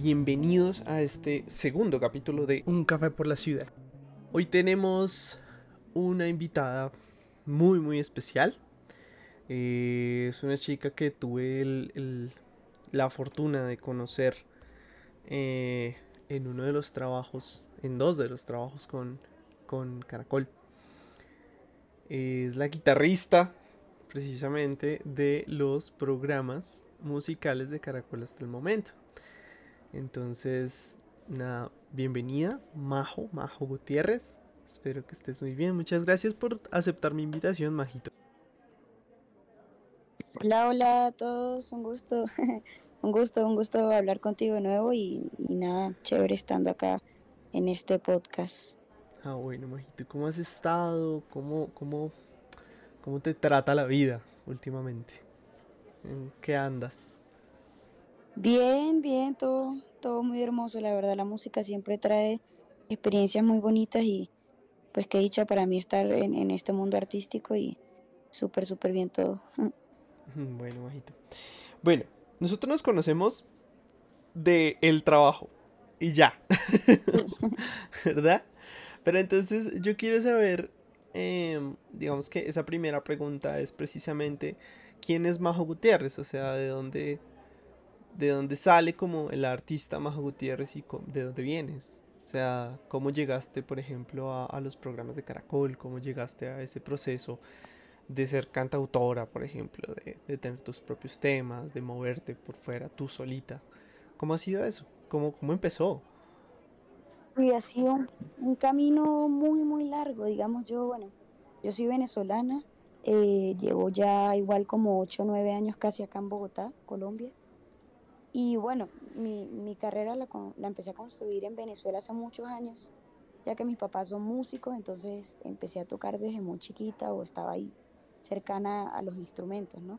bienvenidos a este segundo capítulo de Un café por la ciudad. Hoy tenemos una invitada muy muy especial. Eh, es una chica que tuve la fortuna de conocer eh, en uno de los trabajos, en dos de los trabajos con, con Caracol. Es la guitarrista precisamente de los programas musicales de Caracol hasta el momento. Entonces, nada, bienvenida, Majo, Majo Gutiérrez. Espero que estés muy bien. Muchas gracias por aceptar mi invitación, Majito. Hola, hola a todos, un gusto, un gusto, un gusto hablar contigo de nuevo y, nada, chévere estando acá en este podcast. Ah, bueno, Majito, ¿cómo has estado? ¿Cómo, cómo, cómo te trata la vida últimamente? ¿En qué andas? Bien, bien, todo, todo muy hermoso, la verdad, la música siempre trae experiencias muy bonitas y pues qué dicha para mí estar en, este mundo artístico y súper, súper bien todo. Bueno, bajito. Bueno, nosotros nos conocemos de el trabajo y ya, ¿verdad? Pero entonces yo quiero saber, em, digamos que esa primera pregunta es precisamente, ¿quién es Majo Gutiérrez? O sea, ¿de dónde, de dónde sale como el artista Majo Gutiérrez y de dónde vienes. O sea, cómo llegaste, por ejemplo, a, los programas de Caracol, cómo llegaste a ese proceso de ser cantautora, por ejemplo, de, tener tus propios temas, de moverte por fuera tú solita. ¿Cómo ha sido eso? ¿Cómo, cómo empezó? Y ha sido un, camino muy, muy largo. Digamos, yo, bueno, yo soy venezolana, eh, llevo ya igual como 8 o 9 años casi acá en Bogotá, Colombia. Y bueno, mi, mi carrera la, la, empecé a construir en Venezuela hace muchos años, ya que mis papás son músicos, entonces empecé a tocar desde muy chiquita o estaba ahí cercana a los instrumentos, ¿no?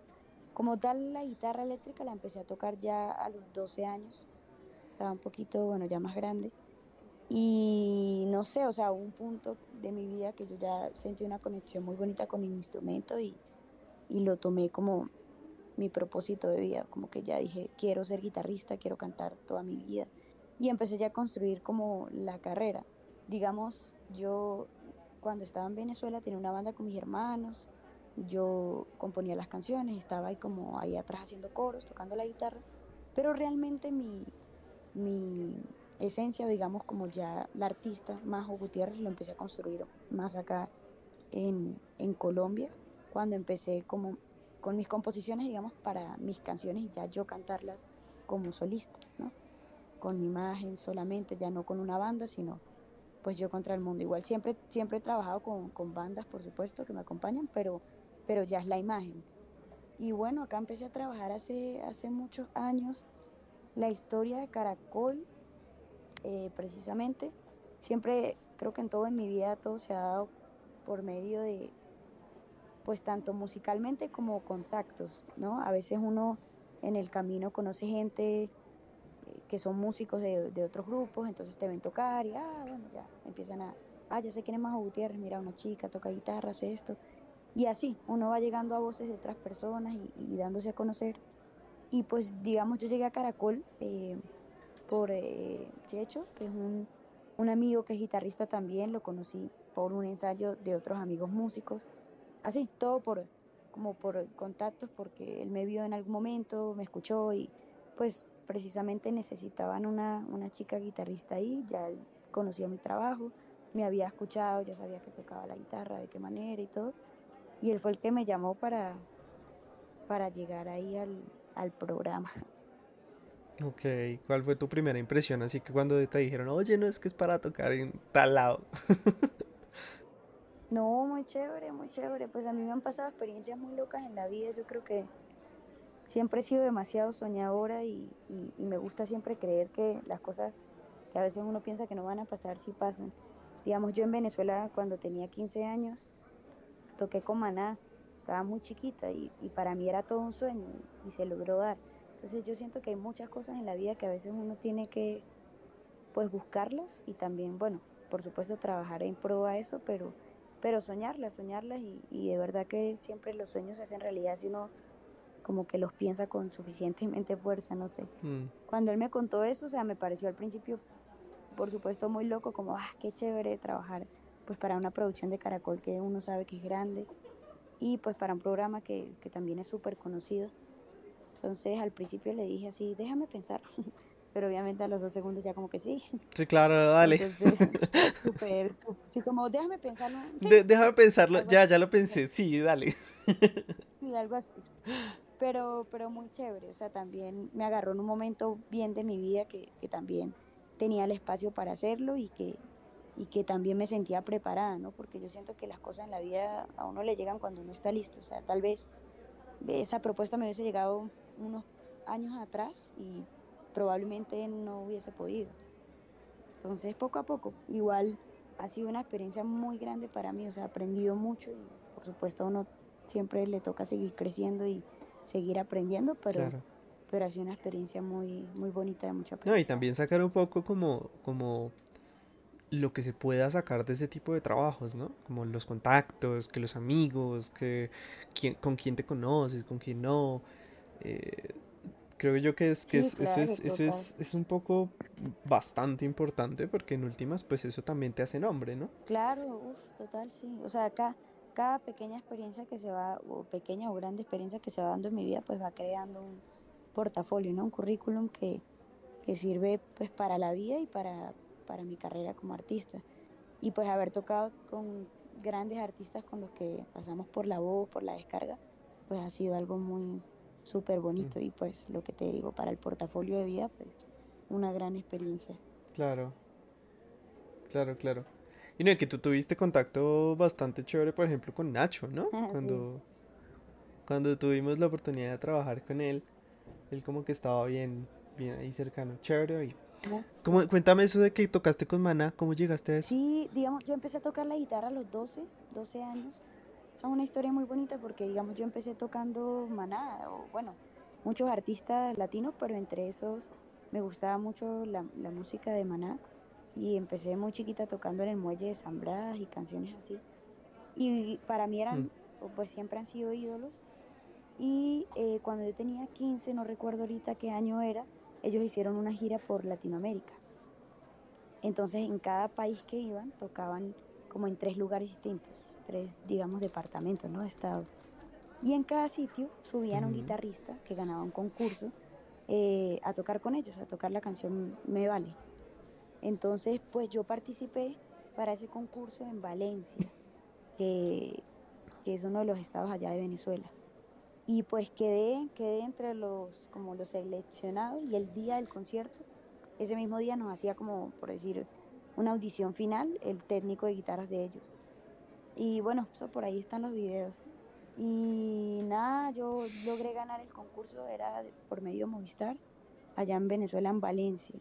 Como tal, la guitarra eléctrica la empecé a tocar ya a los 12 años, estaba un poquito, bueno, ya más grande. Y no sé, o sea, un punto de mi vida que yo ya sentí una conexión muy bonita con mi instrumento y, y lo tomé como mi propósito de vida, como que ya dije, quiero ser guitarrista, quiero cantar toda mi vida. Y empecé ya a construir como la carrera. Digamos, yo cuando estaba en Venezuela tenía una banda con mis hermanos, yo componía las canciones, estaba ahí como ahí atrás haciendo coros, tocando la guitarra, pero realmente mi, mi esencia, digamos, como ya la artista Majo Gutiérrez, lo empecé a construir más acá en, en Colombia, cuando empecé como con mis composiciones, digamos, para mis canciones y ya yo cantarlas como solista, ¿no? Con mi imagen solamente, ya no con una banda, sino pues yo contra el mundo. Igual siempre, siempre he trabajado con, con bandas, por supuesto, que me acompañan, pero, pero ya es la imagen. Y bueno, acá empecé a trabajar hace, hace muchos años la historia de Caracol, eh, precisamente. Siempre, creo que en todo en mi vida todo se ha dado por medio de, pues tanto musicalmente como contactos, ¿no? A veces uno en el camino conoce gente eh, que son músicos de, otros grupos, entonces te ven tocar y, ah, bueno, ya empiezan a, ah, ya sé quién es Majo Gutiérrez, mira, una chica toca guitarra, hace esto. Y así, uno va llegando a voces de otras personas y, dándose a conocer. Y pues, digamos, yo llegué a Caracol eh, por eh, Checho, que es un, un amigo que es guitarrista también, lo conocí por un ensayo de otros amigos músicos así, todo por, como por contactos, porque él me vio en algún momento, me escuchó y pues precisamente necesitaban una, una chica guitarrista ahí, ya él conocía mi trabajo, me había escuchado, ya sabía que tocaba la guitarra, de qué manera y todo, y él fue el que me llamó para, para llegar ahí al, al programa. Ok, ¿cuál fue tu primera impresión? Así que cuando te dijeron, oye, no es que es para tocar en tal lado. No, muy chévere, muy chévere. Pues a mí me han pasado experiencias muy locas en la vida. Yo creo que siempre he sido demasiado soñadora y, me gusta siempre creer que las cosas que a veces uno piensa que no van a pasar, sí pasan. Digamos, yo en Venezuela cuando tenía 15 años toqué con Maná, estaba muy chiquita y, para mí era todo un sueño y, se logró dar. Entonces yo siento que hay muchas cosas en la vida que a veces uno tiene que pues buscarlas y también, bueno, por supuesto trabajar en pro a eso, pero pero soñarlas, soñarlas y, y, de verdad que siempre los sueños se hacen realidad si uno como que los piensa con suficientemente fuerza, no sé. Mm. Cuando él me contó eso, o sea, me pareció al principio, por supuesto, muy loco, como, ah, qué chévere trabajar pues para una producción de Caracol que uno sabe que es grande y pues para un programa que, que también es súper conocido. Entonces al principio le dije así, déjame pensar, pero obviamente a los dos segundos ya como que sí. Sí, claro, dale. Entonces, sú- sí, como déjame pensarlo. Sí, De- déjame pensarlo, ya, así. ya lo pensé, sí, dale. Sí, algo así. Pero, pero muy chévere, o sea, también me agarró en un momento bien de mi vida que, que también tenía el espacio para hacerlo y que, y que también me sentía preparada, ¿no? Porque yo siento que las cosas en la vida a uno le llegan cuando uno está listo, o sea, tal vez esa propuesta me hubiese llegado unos años atrás y probablemente no hubiese podido. Entonces, poco a poco, igual ha sido una experiencia muy grande para mí, o sea, he aprendido mucho y por supuesto a uno siempre le toca seguir creciendo y seguir aprendiendo, pero, Claro. pero ha sido una experiencia muy, muy bonita de mucho No, y también sacar un poco como, como lo que se pueda sacar de ese tipo de trabajos, ¿no? Como los contactos, que los amigos, que quién, con quién te conoces, con quién no. Eh, creo yo que es que Sí, es- eso claro, es, eso es, es un poco bastante importante porque en últimas pues eso también te hace nombre, ¿no? Claro, uff, total, sí. O sea, acá cada pequeña experiencia que se va, o pequeña o grande experiencia que se va dando en mi vida, pues va creando un portafolio, ¿no? Un currículum que, que sirve pues para la vida y para, para mi carrera como artista. Y pues haber tocado con grandes artistas con los que pasamos por la voz, por la descarga, pues ha sido algo muy súper bonito. Y pues lo que te digo, para el portafolio de vida, pues una gran experiencia. Claro, claro, claro. Y no, y que tú tuviste contacto bastante chévere, por ejemplo, con Nacho, ¿no? Sí. Cuando, cuando tuvimos la oportunidad de trabajar con él, él como que estaba bien, bien ahí cercano, chévere. ¿no? ¿Cómo- cuéntame eso de que tocaste con Maná, ¿cómo llegaste a eso? Sí, digamos, yo empecé a tocar la guitarra a los 12, 12 años. Es una historia muy bonita porque, digamos, yo empecé tocando Maná, o bueno, muchos artistas latinos, pero entre esos me gustaba mucho la, la música de Maná. Y empecé muy chiquita tocando en el muelle de Blas y canciones así. Y para mí eran, o pues siempre han sido ídolos. Y eh, cuando yo tenía 15, no recuerdo ahorita qué año era, ellos hicieron una gira por Latinoamérica. Entonces en cada país que iban tocaban como en tres lugares distintos, tres, digamos, departamentos, ¿no? Estados. Y en cada sitio subían un guitarrista que ganaba un concurso eh, a tocar con ellos, a tocar la canción Me Vale. Entonces, pues yo participé para ese concurso en Valencia, que, que es uno de los estados allá de Venezuela. Y pues quedé, quedé entre los, como los seleccionados y el día del concierto, ese mismo día nos hacía como, por decir, una audición final, el técnico de guitarras de ellos. Y bueno, eso por ahí están los videos. Y nada, yo logré ganar el concurso, era por medio Movistar, allá en Venezuela, en Valencia.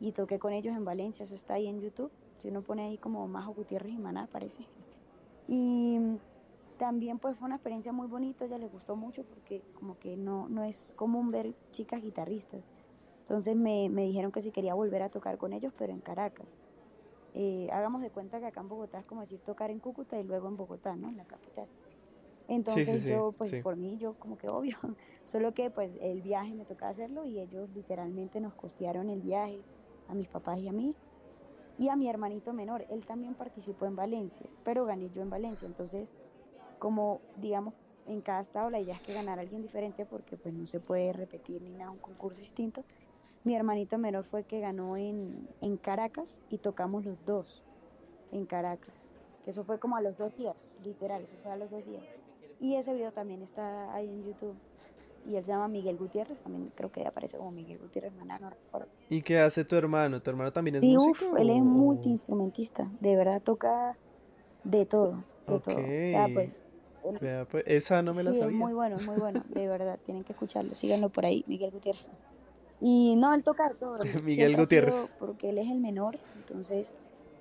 Y toqué con ellos en Valencia, eso está ahí en YouTube. Si uno pone ahí como Majo Gutiérrez y Maná, aparece. Y también pues fue una experiencia muy bonita, ella les gustó mucho porque como que no, no es común ver chicas guitarristas. Entonces me, me dijeron que si quería volver a tocar con ellos, pero en Caracas. Eh, hagamos de cuenta que acá en Bogotá es como decir tocar en Cúcuta y luego en Bogotá, ¿no? En la capital. Entonces sí, yo, pues sí. por mí, yo como que obvio, solo que pues el viaje me tocaba hacerlo y ellos literalmente nos costearon el viaje a mis papás y a mí y a mi hermanito menor. Él también participó en Valencia, pero gané yo en Valencia. Entonces, como digamos, en cada estado la idea es que ganara alguien diferente porque pues no se puede repetir ni nada un concurso distinto. Mi hermanito menor fue el que ganó en, en Caracas y tocamos los dos en Caracas. Que eso fue como a los dos días, literal, eso fue a los dos días. Y ese video también está ahí en YouTube. Y él se llama Miguel Gutiérrez, también creo que aparece como Miguel Gutiérrez Maná, no recuerdo. ¿Y qué hace tu hermano? ¿Tu hermano también es Sí, músico? uff, él es multiinstrumentista, de verdad toca de todo, de todo. O sea, pues él- Vea, pues, esa no me la sí, es sabía. muy bueno, es muy bueno, de verdad, tienen que escucharlo, síganlo por ahí, Miguel Gutiérrez. Y no, él toca todo. Miguel Gutiérrez. porque él es el menor, entonces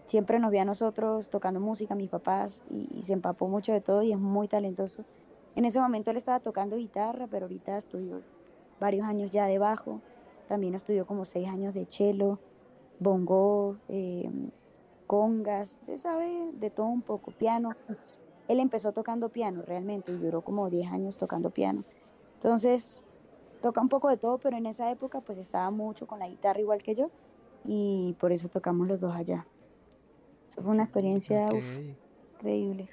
siempre nos ve a nosotros tocando música, mis papás, y, y se empapó mucho de todo y es muy talentoso. En ese momento él estaba tocando guitarra, pero ahorita estudió varios años ya de bajo, también estudió como seis años de cello, bongo, eh, congas, él sabe de todo un poco, piano. pues, él empezó tocando piano realmente y duró como 10 años tocando piano. Entonces, toca un poco de todo, pero en esa época pues estaba mucho con la guitarra igual que yo y por eso tocamos los dos allá. Eso fue una experiencia increíble.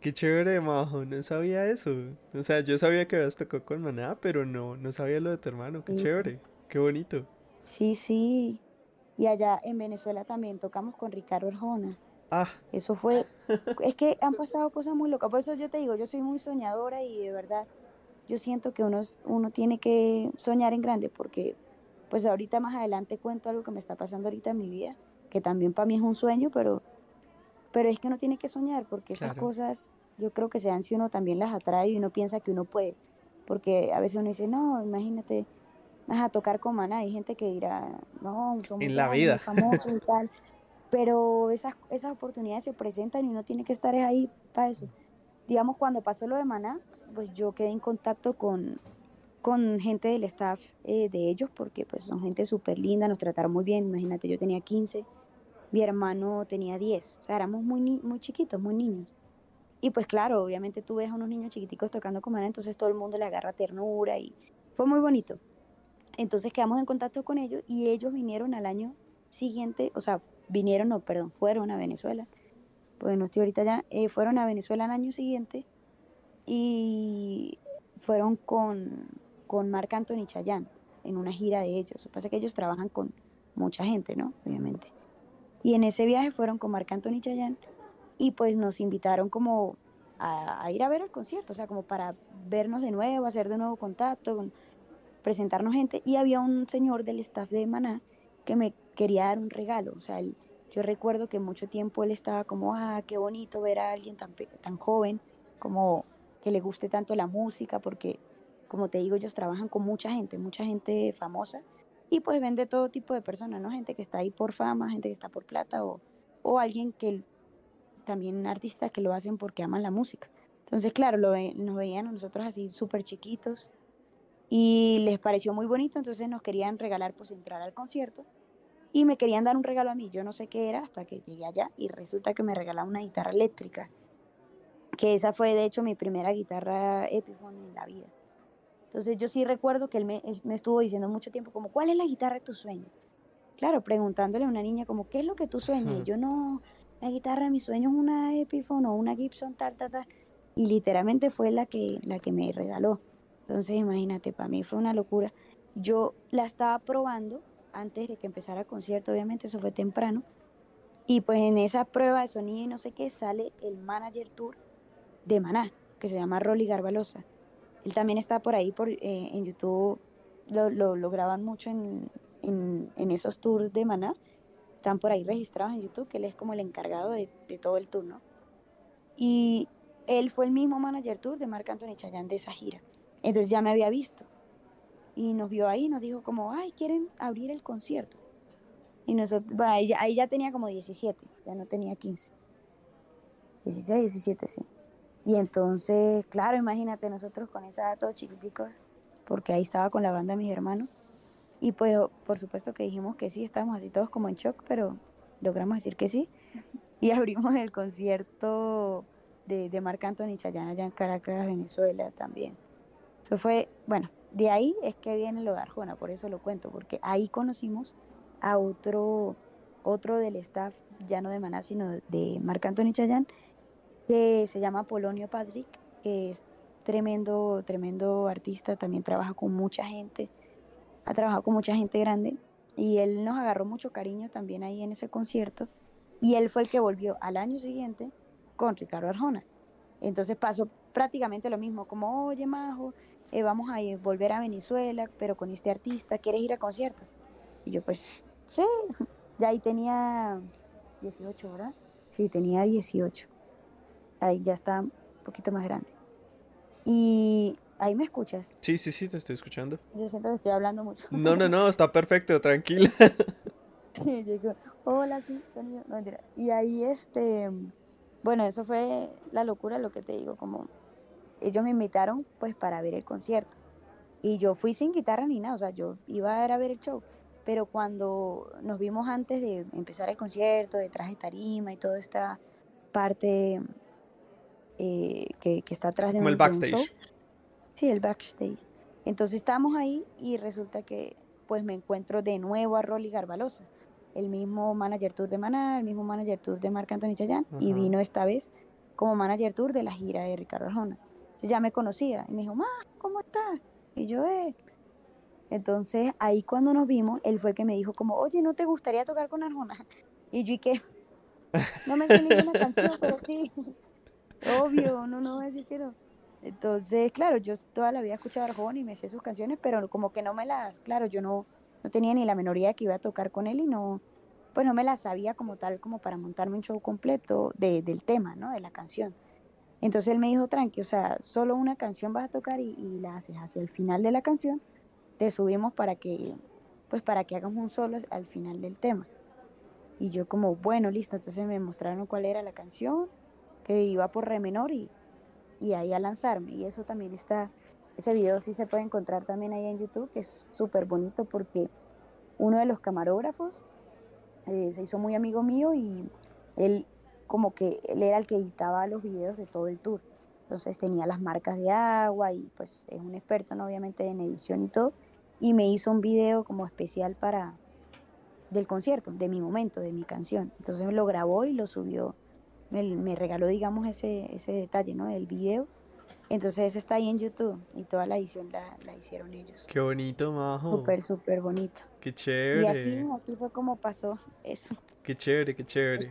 Qué chévere, Majo, no sabía eso. O sea, yo sabía que habías tocado con Maná, pero no, no sabía lo de tu hermano. Qué chévere, qué bonito. Sí, sí. Y allá en Venezuela también tocamos con Ricardo Arjona. Ah. Eso fue. Es que han pasado cosas muy locas. Por eso yo te digo, yo soy muy soñadora y de verdad yo siento que uno, uno tiene que soñar en grande porque, pues ahorita más adelante cuento algo que me está pasando ahorita en mi vida, que también para mí es un sueño, pero pero es que uno tiene que soñar porque esas cosas yo creo que se dan si uno también las atrae y uno piensa que uno puede. Porque a veces uno dice, no, imagínate, vas a tocar con Maná. Hay gente que dirá, no, somos en la vida. famosos y tal. Pero esas, esas oportunidades se presentan y uno tiene que estar ahí para eso. Digamos, cuando pasó lo de Maná, pues yo quedé en contacto con, con gente del staff eh, de ellos, porque pues son gente súper linda, nos trataron muy bien. Imagínate, yo tenía 15 mi hermano tenía 10, o sea, éramos muy, muy chiquitos, muy niños. Y pues claro, obviamente tú ves a unos niños chiquiticos tocando con Maná, entonces todo el mundo le agarra ternura y fue muy bonito. Entonces quedamos en contacto con ellos y ellos vinieron al año siguiente, o sea, vinieron, no, perdón, fueron a Venezuela, pues no estoy ahorita ya, eh, fueron a Venezuela al año siguiente y fueron con, con Marc Anthony Chayán en una gira de ellos. Lo que pasa es que ellos trabajan con mucha gente, ¿no? Obviamente. Y en ese viaje fueron con Marc Anthony Chayanne y pues nos invitaron como a, ir a ver el concierto, o sea, como para vernos de nuevo, hacer de nuevo contacto, presentarnos gente. Y había un señor del staff de Maná que me quería dar un regalo, o sea, yo recuerdo que mucho tiempo él estaba como, ah, qué bonito ver a alguien tan, tan joven, como que le guste tanto la música, porque como te digo, ellos trabajan con mucha gente, mucha gente famosa y pues vende todo tipo de personas, ¿no? Gente que está ahí por fama, gente que está por plata o, o alguien que también artistas que lo hacen porque aman la música. Entonces, claro, lo, nos veían a nosotros así súper chiquitos y les pareció muy bonito, entonces nos querían regalar pues entrar al concierto y me querían dar un regalo a mí, yo no sé qué era hasta que llegué allá y resulta que me regalaron una guitarra eléctrica, que esa fue de hecho mi primera guitarra Epiphone en la vida. Entonces yo sí recuerdo que él me, estuvo diciendo mucho tiempo como, ¿cuál es la guitarra de tu sueño? Claro, preguntándole a una niña como, ¿qué es lo que tú sueñas? Y yo no, la guitarra de mi sueño es una Epiphone o una Gibson, tal, tal, tal. Y literalmente fue la que, la que me regaló. Entonces imagínate, para mí fue una locura. Yo la estaba probando antes de que empezara el concierto, obviamente eso fue temprano. Y pues en esa prueba de sonido y no sé qué sale el manager tour de Maná, que se llama Rolly Garbalosa. Él también está por ahí por, eh, en YouTube, lo, lo, graban mucho en, en, esos tours de Maná. Están por ahí registrados en YouTube, que él es como el encargado de, de todo el tour, ¿no? Y él fue el mismo manager tour de Marc Anthony Chayanne de esa gira. Entonces ya me había visto. Y nos vio ahí, nos dijo como, ay, quieren abrir el concierto. Y nosotros, bueno, ahí, ahí ya tenía como 17, ya no tenía 15. 16, 17, sí. Y entonces, claro, imagínate nosotros con esa edad todos chiquiticos, porque ahí estaba con la banda de mis hermanos. Y pues, por supuesto que dijimos que sí, estábamos así todos como en shock, pero logramos decir que sí. Y abrimos el concierto de, de Marc Anthony Chayanne allá en Caracas, Venezuela también. Eso fue, bueno, de ahí es que viene lo de Arjona, por eso lo cuento, porque ahí conocimos a otro, otro del staff, ya no de Maná, sino de Marc Anthony Chayanne, que se llama Polonio Patrick, que es tremendo, tremendo artista, también trabaja con mucha gente, ha trabajado con mucha gente grande y él nos agarró mucho cariño también ahí en ese concierto y él fue el que volvió al año siguiente con Ricardo Arjona. Entonces pasó prácticamente lo mismo, como, oye Majo, eh, vamos a ir, volver a Venezuela, pero con este artista, ¿quieres ir a concierto? Y yo pues, sí, ya ahí tenía 18, ¿verdad? Sí, tenía 18 ahí ya está un poquito más grande. Y ahí me escuchas. Sí, sí, sí, te estoy escuchando. Yo siento que estoy hablando mucho. No, no, no, está perfecto, tranquila. hola, sí, sonido. No, y ahí, este, bueno, eso fue la locura, lo que te digo, como ellos me invitaron pues para ver el concierto. Y yo fui sin guitarra ni nada, o sea, yo iba a, ir a ver el show. Pero cuando nos vimos antes de empezar el concierto, detrás de tarima y toda esta parte eh, que, está atrás de Como el backstage. sí, el backstage. Entonces estábamos ahí y resulta que pues me encuentro de nuevo a Rolly Garbalosa, el mismo manager tour de Maná, el mismo manager tour de Marc Anthony Chayanne, y vino esta vez como manager tour de la gira de Ricardo Arjona. Entonces ya me conocía y me dijo, ma, ¿cómo estás? Y yo, eh. Entonces ahí cuando nos vimos, él fue el que me dijo como, oye, ¿no te gustaría tocar con Arjona? Y yo, ¿y qué? No me sé ninguna canción, pero sí. Obvio, no, no voy a decir que no. Entonces, claro, yo toda la vida he escuchado a Arjona y me sé sus canciones, pero como que no me las, claro, yo no, no tenía ni la menor idea que iba a tocar con él y no, pues no me las sabía como tal, como para montarme un show completo de, del tema, ¿no? De la canción. Entonces él me dijo, tranqui, o sea, solo una canción vas a tocar y, la haces hacia el final de la canción, te subimos para que, pues para que hagamos un solo al final del tema. Y yo como, bueno, listo, entonces me mostraron cuál era la canción, que iba por re menor y, y ahí a lanzarme. Y eso también está, ese video sí se puede encontrar también ahí en YouTube, que es súper bonito porque uno de los camarógrafos eh, se hizo muy amigo mío y él como que él era el que editaba los videos de todo el tour. Entonces tenía las marcas de agua y pues es un experto ¿no? obviamente en edición y todo. Y me hizo un video como especial para del concierto, de mi momento, de mi canción. Entonces lo grabó y lo subió. Me, me regaló, digamos, ese, ese detalle, ¿no? El video entonces eso está ahí en YouTube y toda la edición la, la hicieron ellos. Qué bonito, Majo. Súper, súper bonito. Qué chévere. Y así, así fue como pasó eso. Qué chévere, qué chévere.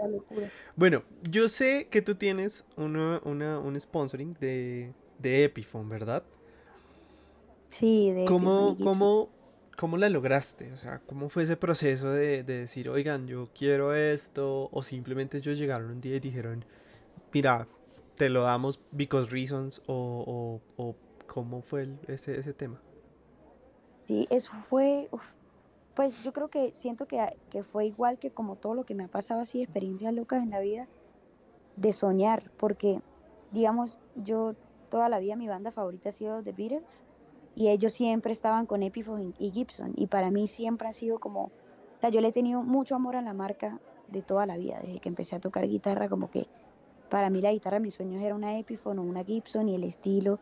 Bueno, yo sé que tú tienes una, una, un sponsoring de, de Epiphone, ¿verdad? Sí, de ¿Cómo, ¿cómo, ¿Cómo la lograste? O sea, ¿cómo fue ese proceso de, de decir, oigan, yo quiero esto? O simplemente ellos llegaron un día y dijeron, mira, te lo damos because reasons o, o, cómo fue ese, ese tema? Sí, eso fue, pues yo creo que siento que, que, fue igual que como todo lo que me ha pasado así, experiencias locas en la vida, de soñar, porque digamos, yo toda la vida mi banda favorita ha sido The Beatles y ellos siempre estaban con Epiphone y Gibson y para mí siempre ha sido como, o sea, yo le he tenido mucho amor a la marca de toda la vida, desde que empecé a tocar guitarra, como que para mí la guitarra, mis sueños era una Epiphone o una Gibson y el estilo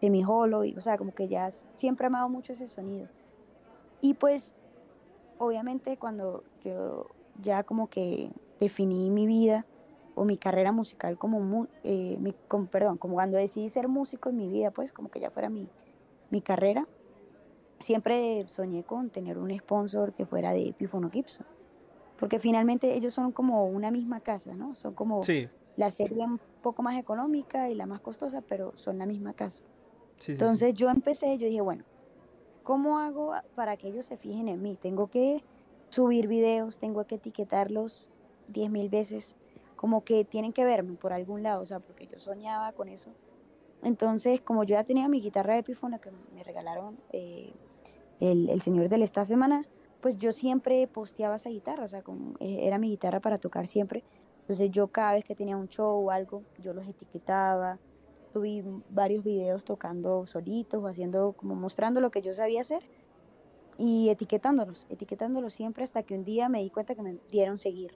de mi holo, o sea, como que ya siempre he amado mucho ese sonido. Y pues, obviamente cuando yo ya como que definí mi vida o mi carrera musical como, eh, perdón, como cuando decidí ser músico en mi vida, pues como que ya fuera mi carrera, siempre soñé con tener un sponsor que fuera de Epiphone o Gibson. Porque finalmente ellos son como una misma casa, ¿no? Son como sí la serie un poco más económica y la más costosa, pero son la misma casa. Entonces yo empecé, yo dije, bueno, ¿cómo hago para que ellos se fijen en mí? Tengo que subir videos, tengo que etiquetarlos diez mil veces, como que tienen que verme por algún lado, o sea, porque yo soñaba con eso. Entonces, como yo ya tenía mi guitarra de Epiphone que me regalaron eh, el, el, señor del staff de Maná, pues yo siempre posteaba esa guitarra, o sea, eh, era mi guitarra para tocar siempre. Entonces yo cada vez que tenía un show o algo, yo los etiquetaba, subí varios videos tocando solitos o haciendo, como mostrando lo que yo sabía hacer y etiquetándolos, etiquetándolos siempre hasta que un día me di cuenta que me dieron seguir.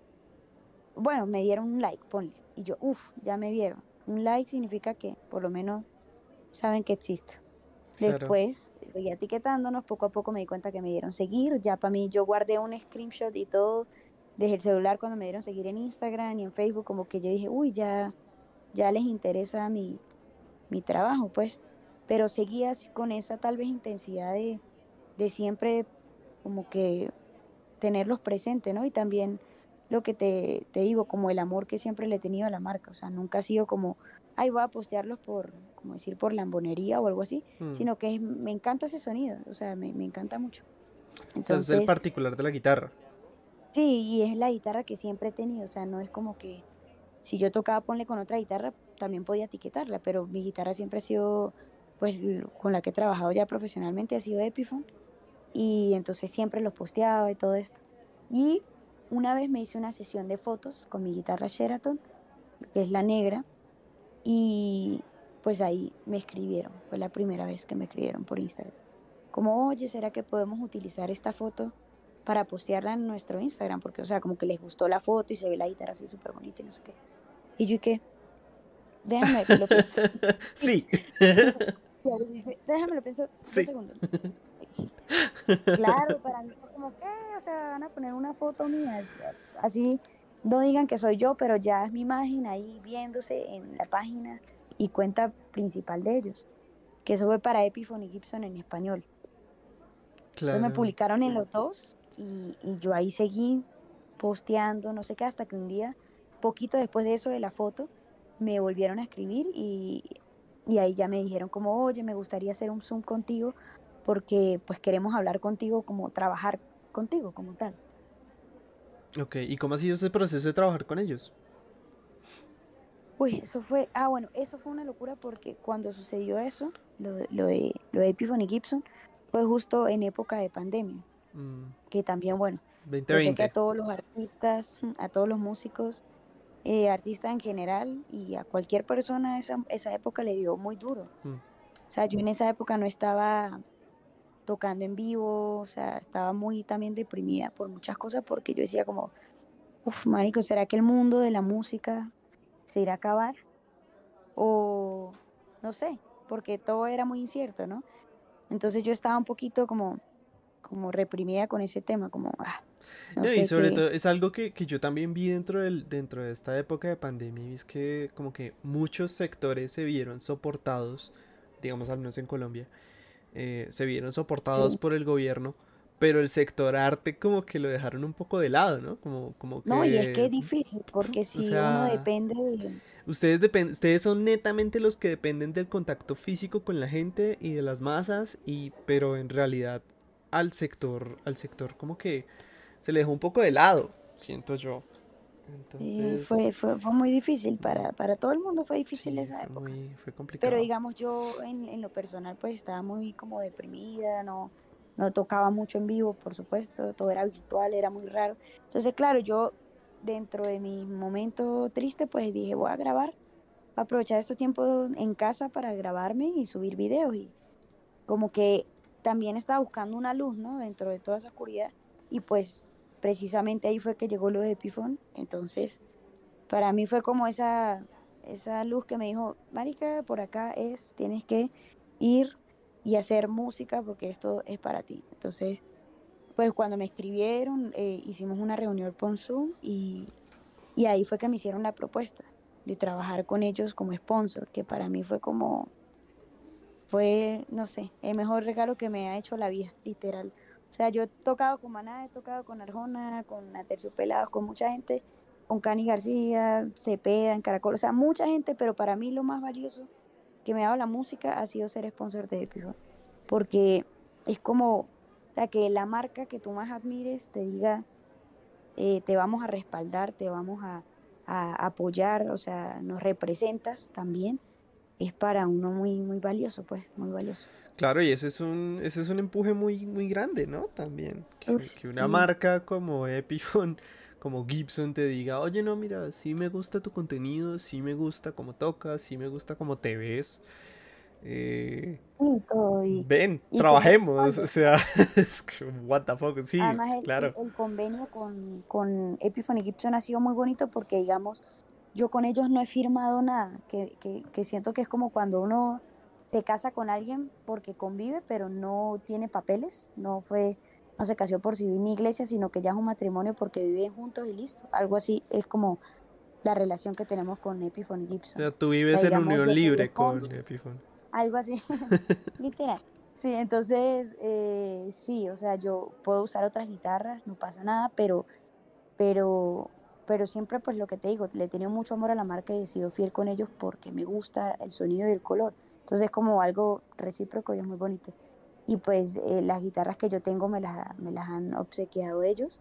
Bueno, me dieron un like, ponle. Y yo, uff, ya me vieron. Un like significa que por lo menos saben que existo. Después, ya etiquetándonos, poco a poco me di cuenta que me dieron seguir. Ya para mí, yo guardé un screenshot y todo desde el celular cuando me dieron seguir en Instagram y en Facebook, como que yo dije, uy, ya, ya les interesa mi, mi trabajo, pues. Pero seguía con esa tal vez intensidad de, de siempre como que tenerlos presentes, ¿no? Y también lo que te, te, digo, como el amor que siempre le he tenido a la marca, o sea, nunca ha sido como, ay, voy a postearlos por, como decir, por lambonería o algo así, mm. sino que me encanta ese sonido, o sea, me, me encanta mucho. Entonces, es el particular de la guitarra. Sí, y es la guitarra que siempre he tenido, o sea, no es como que si yo tocaba ponle con otra guitarra, también podía etiquetarla, pero mi guitarra siempre ha sido, pues con la que he trabajado ya profesionalmente, ha sido Epiphone, y entonces siempre los posteaba y todo esto. Y una vez me hice una sesión de fotos con mi guitarra Sheraton, que es la negra, y pues ahí me escribieron, fue la primera vez que me escribieron por Instagram. Como, oye, ¿será que podemos utilizar esta foto para postearla en nuestro Instagram, porque, o sea, como que les gustó la foto y se ve la guitarra así súper bonita y no sé qué. Y yo, ¿y qué? Déjame que lo pienso. sí. Déjame lo pienso sí. segundos. Claro, para mí fue como que, o sea, van a poner una foto mía, así no digan que soy yo, pero ya es mi imagen ahí viéndose en la página y cuenta principal de ellos, que eso fue para Epiphone y Gibson en español. Claro. me publicaron en los dos y, y, yo ahí seguí posteando, no sé qué, hasta que un día, poquito después de eso de la foto, me volvieron a escribir y, y ahí ya me dijeron como, oye, me gustaría hacer un Zoom contigo porque pues queremos hablar contigo, como trabajar contigo como tal. Ok, ¿y cómo ha sido ese proceso de trabajar con ellos? Uy, eso fue, ah, bueno, eso fue una locura porque cuando sucedió eso, lo, lo de, lo de Epiphone Gibson, fue justo en época de pandemia. Mm. Que también, bueno, 2020. que a todos los artistas, a todos los músicos, eh, artistas en general y a cualquier persona esa, esa época le dio muy duro. Mm. O sea, yo en esa época no estaba tocando en vivo, o sea, estaba muy también deprimida por muchas cosas porque yo decía como, uff, marico, ¿será que el mundo de la música se irá a acabar? O no sé, porque todo era muy incierto, ¿no? Entonces yo estaba un poquito como, como reprimida con ese tema, como, ah, no, y sobre todo es algo que, que, yo también vi dentro, del, dentro de esta época de pandemia, es que como que muchos sectores se vieron soportados, digamos al menos en Colombia, eh, se vieron soportados por el gobierno, pero el sector arte como que lo dejaron un poco de lado, ¿no? Como, como No, y es que es difícil, porque si uno depende de... Ustedes, dependen, ustedes son netamente los que dependen del contacto físico con la gente y de las masas, y, pero en realidad al sector, al sector como que se le dejó un poco de lado, siento yo. Entonces... fue, fue, fue, muy difícil para, para todo el mundo, fue difícil esa época. fue complicado. Pero digamos, yo en, en, lo personal pues estaba muy como deprimida, no, no tocaba mucho en vivo, por supuesto, todo era virtual, era muy raro. Entonces, claro, yo dentro de mi momento triste pues dije, voy a grabar, aprovechar este tiempo en casa para grabarme y subir videos. Y como que también estaba buscando una luz, ¿no? Dentro de toda esa oscuridad. Y pues precisamente ahí fue que llegó lo de Epiphone. Entonces, para mí fue como esa, esa luz que me dijo, Marica, por acá es, tienes que ir y hacer música porque esto es para ti. Entonces, pues cuando me escribieron, eh, hicimos una reunión por Zoom y, y ahí fue que me hicieron la propuesta de trabajar con ellos como sponsor, que para mí fue como, fue, no sé, el mejor regalo que me ha hecho la vida, literal. O sea, yo he tocado con Maná, he tocado con Arjona, con Aterciopelados, con mucha gente, con Cani García, Cepeda, en Caracol, o sea, mucha gente, pero para mí lo más valioso que me ha dado la música ha sido ser sponsor de Epiphone. Porque es como, o sea, que la marca que tú más admires te diga, eh, te vamos a respaldar, te vamos a, a apoyar, o sea, nos representas también, es para uno muy, muy valioso, pues, muy valioso. Claro, y eso es un, eso es un empuje muy, muy grande, ¿no? También. Que, una marca como Epiphone, como Gibson te diga, oye, no, mira, sí me gusta tu contenido, sí me gusta cómo tocas, sí me gusta cómo te ves. Eh, ven, trabajemos, o sea, what the fuck, sí, claro. El, convenio con, con Epiphone y Gibson ha sido muy bonito porque, digamos, yo con ellos no he firmado nada, que, que, que siento que es como cuando uno te casa con alguien porque convive, pero no tiene papeles, no fue, no se casó por civil ni iglesia, sino que ya es un matrimonio porque viven juntos y listo. Algo así es como la relación que tenemos con Epiphone Gibson. O sea, tú vives en unión libre con Epiphone. Algo así, literal. Sí, entonces, eh, sí, o sea, yo puedo usar otras guitarras, no pasa nada, pero, pero, pero siempre, pues lo que te digo, le he tenido mucho amor a la marca y he sido fiel con ellos porque me gusta el sonido y el color. Entonces es como algo recíproco y es muy bonito. Y pues eh, las guitarras que yo tengo me las, me las han obsequiado ellos.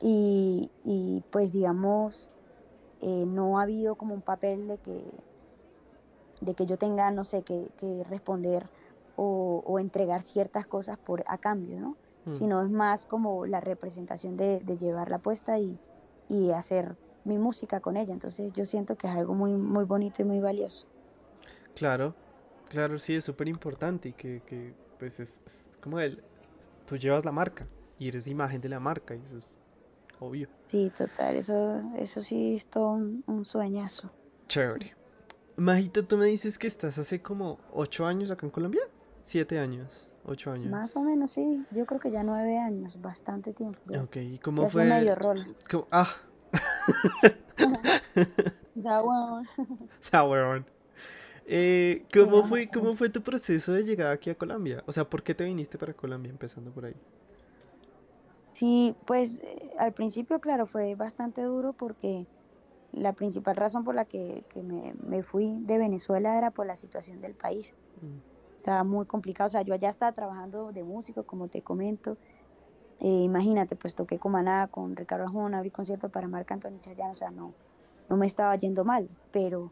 Y, y pues digamos, eh, no ha habido como un papel de que, de que yo tenga, no sé, que, que responder o, o, entregar ciertas cosas por, a cambio, ¿no? Mm. Sino es más como la representación de, de llevar la puesta y, y hacer mi música con ella. Entonces yo siento que es algo muy, muy bonito y muy valioso. Claro, Claro, sí, es súper importante y que, que pues es, como el, tú llevas la marca y eres imagen de la marca y eso es obvio. Sí, total, eso, eso sí es todo un, sueñazo. Chévere. Majito, tú me dices que estás hace como ocho años acá en Colombia. Siete años, ocho años. Más o menos, sí. Yo creo que ya nueve años, bastante tiempo. ya. Ok, ¿y cómo Ya fue? medio cómo- Ah, Ya, weón. Eh, ¿cómo, Ya. fue, ¿Cómo fue tu proceso de llegada aquí a Colombia? O sea, ¿por qué te viniste para Colombia empezando por ahí? Sí, pues eh, al principio, claro, fue bastante duro porque la principal razón por la que, que me, me fui de Venezuela era por la situación del país. Mm, Estaba muy complicado, o sea, yo allá estaba trabajando de músico, como te comento. Eh, imagínate, pues toqué con Maná, con Ricardo Arjona, abrí concierto para Marc Anthony Chayanne, o sea, no, no me estaba yendo mal, pero,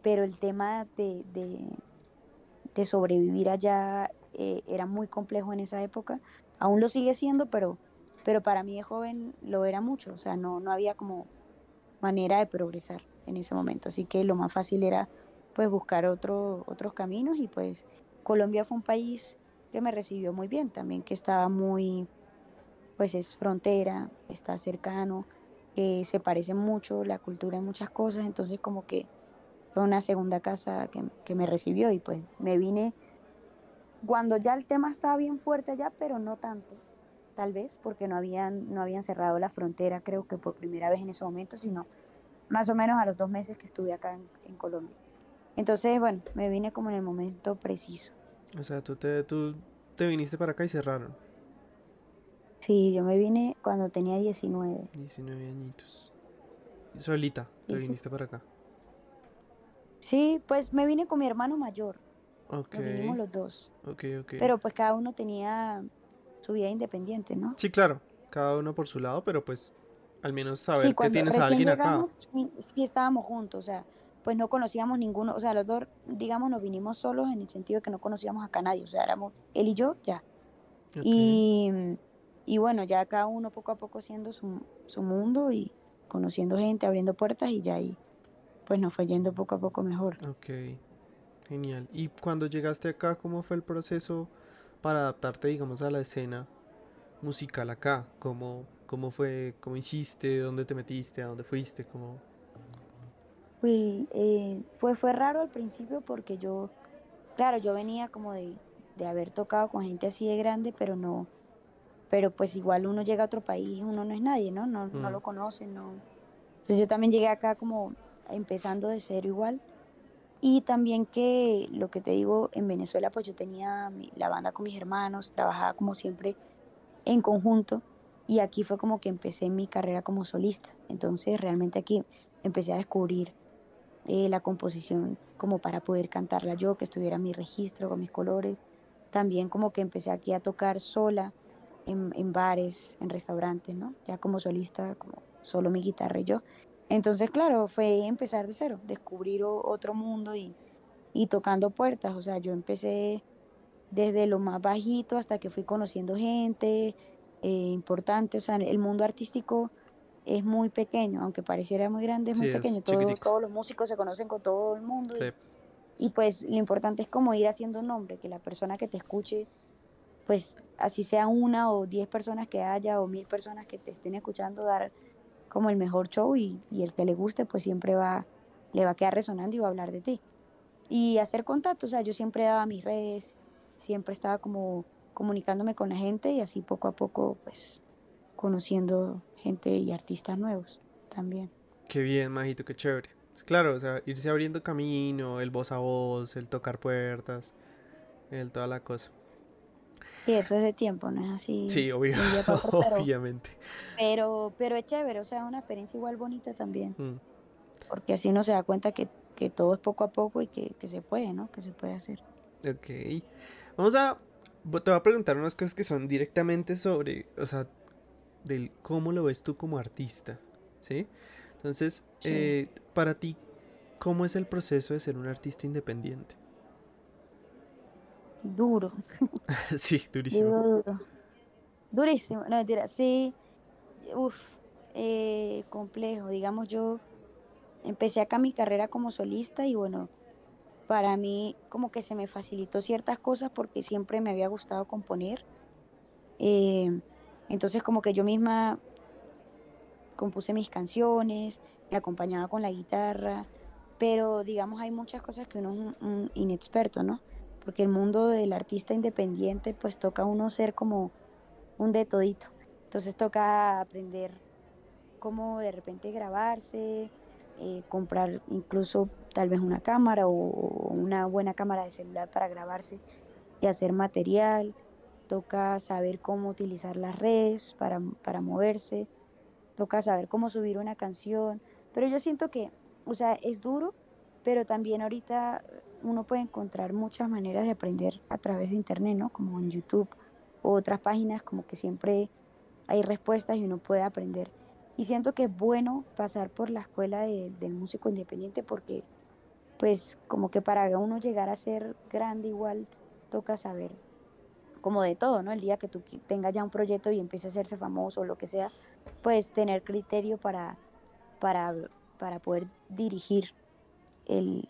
pero el tema de, de, de sobrevivir allá eh, era muy complejo en esa época. Aún lo sigue siendo, pero, pero para mí de joven lo era mucho, o sea, no, no había como manera de progresar en ese momento. Así que lo más fácil era pues buscar otro, otros caminos y pues Colombia fue un país que me recibió muy bien también, que estaba muy, pues es frontera, está cercano, que se parece mucho la cultura en muchas cosas, entonces como que fue una segunda casa que, que me recibió y pues me vine cuando ya el tema estaba bien fuerte allá, pero no tanto, tal vez porque no habían, no habían cerrado la frontera, creo que por primera vez en ese momento, sino más o menos a los dos meses que estuve acá en, en Colombia. Entonces, bueno, me vine como en el momento preciso. O sea, tú te, tú te viniste para acá y cerraron. Sí, yo me vine cuando tenía 19. 19 añitos. Y solita, te sí. viniste para acá. Sí, pues me vine con mi hermano mayor, Ok, nos vinimos los dos. ok, ok. Pero pues cada uno tenía su vida independiente, ¿no? Sí, claro, cada uno por su lado, pero pues al menos saber Sí, que tienes a alguien acá. llegamos, sí, sí estábamos juntos, o sea, pues no conocíamos ninguno, o sea, los dos, digamos, nos vinimos solos en el sentido de que no conocíamos acá a nadie, o sea, éramos él y yo, ya. Y, y bueno, ya cada uno poco a poco haciendo su, su mundo y conociendo gente, abriendo puertas y ya ahí, pues nos fue yendo poco a poco mejor. ok, genial. ¿Y cuando llegaste acá, cómo fue el proceso para adaptarte, digamos, a la escena musical acá? ¿Cómo, cómo fue, cómo hiciste, dónde te metiste, a dónde fuiste, cómo... Eh, fue, fue raro al principio porque yo, claro, yo venía como de, de haber tocado con gente así de grande, pero no, pero pues igual uno llega a otro país, uno no es nadie, ¿no? No, no Mm. lo conocen, no. Entonces yo también llegué acá como empezando de cero igual. Y también que lo que te digo, en Venezuela pues yo tenía mi- la banda con mis hermanos, trabajaba como siempre en conjunto y aquí fue como que empecé mi carrera como solista. Entonces realmente aquí empecé a descubrir eh, la composición como para poder cantarla yo, que estuviera mi registro con mis colores. También como que empecé aquí a tocar sola en, bares, en restaurantes, ¿no? Ya como solista, como solo mi guitarra y yo. Entonces, claro, fue empezar de cero, descubrir otro mundo y, y tocando puertas. O sea, yo empecé desde lo más bajito hasta que fui conociendo gente eh, importante. O sea, el mundo artístico es muy pequeño, aunque pareciera muy grande, es Sí, muy es pequeño. Todo- chiquitico. todos los músicos se conocen con todo el mundo. y pues lo importante es como ir haciendo nombre, que la persona que te escuche, pues así sea una o diez personas que haya o mil personas que te estén escuchando, dar como el mejor show y, y el que le guste, pues siempre va, le va a quedar resonando y va a hablar de ti. Y hacer contacto, o sea, yo siempre daba mis redes, siempre estaba como comunicándome con la gente y así poco a poco, pues conociendo gente y artistas nuevos también. Qué bien, Majito, qué chévere. Claro, o sea, irse abriendo camino, el voz a voz, el tocar puertas, el toda la cosa. Sí, eso es de tiempo, no es así Sí, obvio, otro, pero, obviamente. pero, pero es chévere, o sea, una experiencia igual bonita también, Mm. porque así uno se da cuenta que, que todo es poco a poco y que, que se puede, ¿no? Que se puede hacer. Ok. Vamos a. Te voy a preguntar unas cosas que son directamente sobre. O sea, del cómo lo ves tú como artista. ¿Sí? Entonces, Sí. eh, para ti, ¿cómo es el proceso de ser un artista independiente? Duro, sí, durísimo. duro, duro. Durísimo, no mentira, sí, uff, eh, complejo, digamos yo empecé acá mi carrera como solista y bueno, para mí como que se me facilitó ciertas cosas porque siempre me había gustado componer. Eh, entonces como que yo misma compuse mis canciones, me acompañaba con la guitarra pero digamos hay muchas cosas que uno es un, inexperto, ¿no? Porque el mundo del artista independiente pues toca uno ser como un de todito. Entonces toca aprender cómo de repente grabarse, eh, comprar incluso tal vez una cámara o una buena cámara de celular para grabarse y hacer material. Toca saber cómo utilizar las redes para, para moverse. Toca saber cómo subir una canción. Pero yo siento que, o sea, es duro, pero también ahorita uno puede encontrar muchas maneras de aprender a través de internet, ¿no? Como en YouTube o otras páginas, como que siempre hay respuestas y uno puede aprender. Y siento que es bueno pasar por la escuela del músico independiente porque, pues, como que para uno llegar a ser grande igual, toca saber como de todo, ¿no? El día que tú tengas ya un proyecto y empieces a hacerse famoso o lo que sea, pues tener criterio para, para, para poder dirigir el,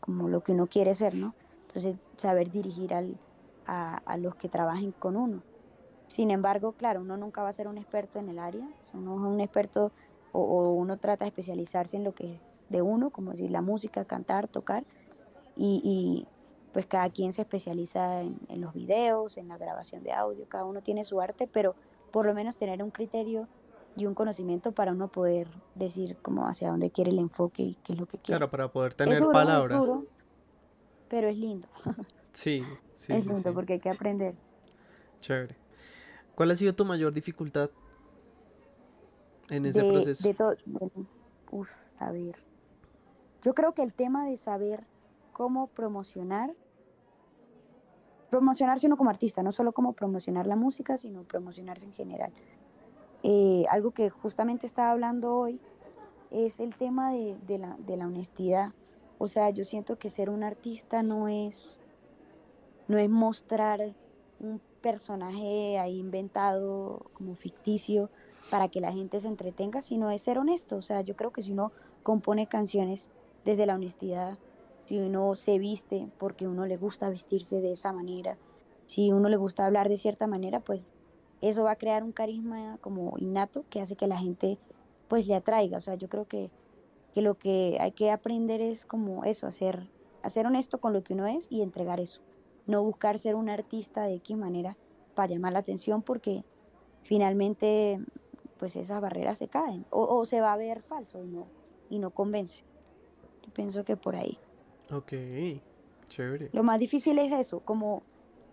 como lo que uno quiere ser, ¿no? Entonces, saber dirigir al, a, a, los que trabajen con uno. Sin embargo, claro, uno nunca va a ser un experto en el área, uno es un experto o, o uno trata de especializarse en lo que es de uno, como decir la música, cantar, tocar, y, y pues cada quien se especializa en, en, los videos, en la grabación de audio, cada uno tiene su arte, pero por lo menos tener un criterio y un conocimiento para uno poder decir como hacia dónde quiere el enfoque y qué es lo que quiere. Claro, para poder tener palabras. pero es lindo. Sí, sí. Es sí, lindo sí. porque hay que aprender. Chévere. ¿Cuál ha sido tu mayor dificultad en ese de, proceso? De todo. Uf, a ver. Yo creo que el tema de saber cómo promocionar, promocionarse uno como artista, no solo como promocionar la música, sino promocionarse en general. Eh, algo que justamente estaba hablando hoy es el tema de, la, de, la, honestidad. O sea, yo siento que ser un artista no es, no es mostrar un personaje ahí inventado como ficticio para que la gente se entretenga, sino es ser honesto. O sea, yo creo que si uno compone canciones desde la honestidad, si uno se viste porque uno le gusta vestirse de esa manera, si uno le gusta hablar de cierta manera, pues eso va a crear un carisma como innato que hace que la gente pues le atraiga. O sea, yo creo que, que lo que hay que aprender es como eso, hacer, hacer honesto con lo que uno es y entregar eso. No buscar ser un artista de X manera para llamar la atención porque finalmente pues esas barreras se caen o, o se va a ver falso y no, y no convence. Yo pienso que por ahí. Ok, chévere. Lo más difícil es eso, como